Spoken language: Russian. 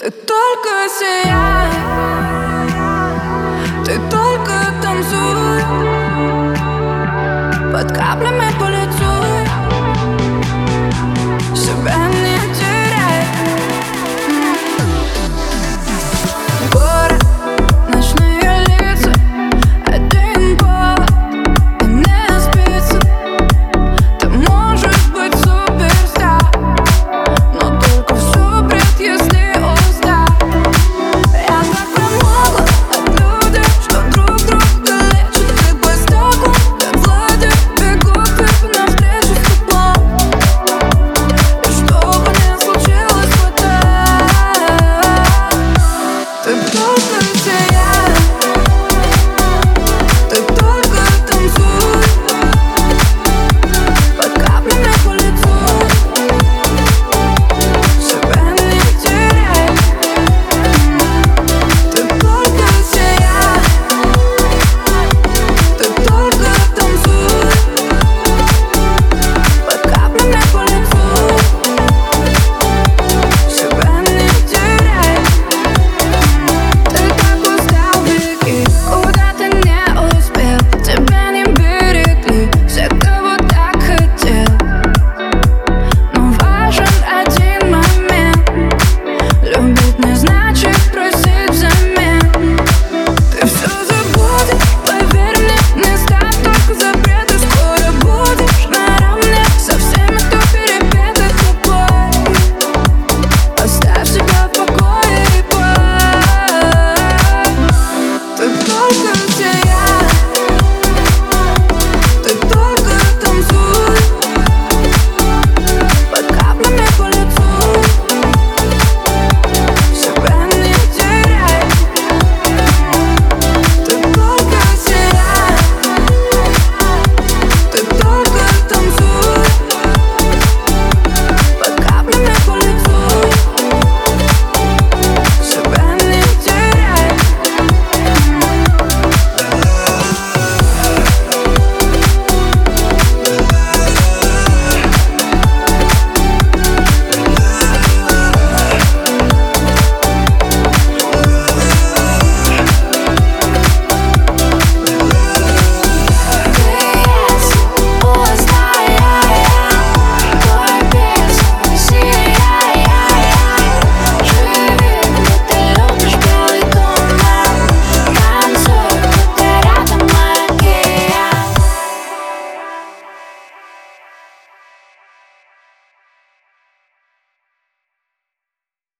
Ты только сияй. Ты только танцуй. Под каплями поля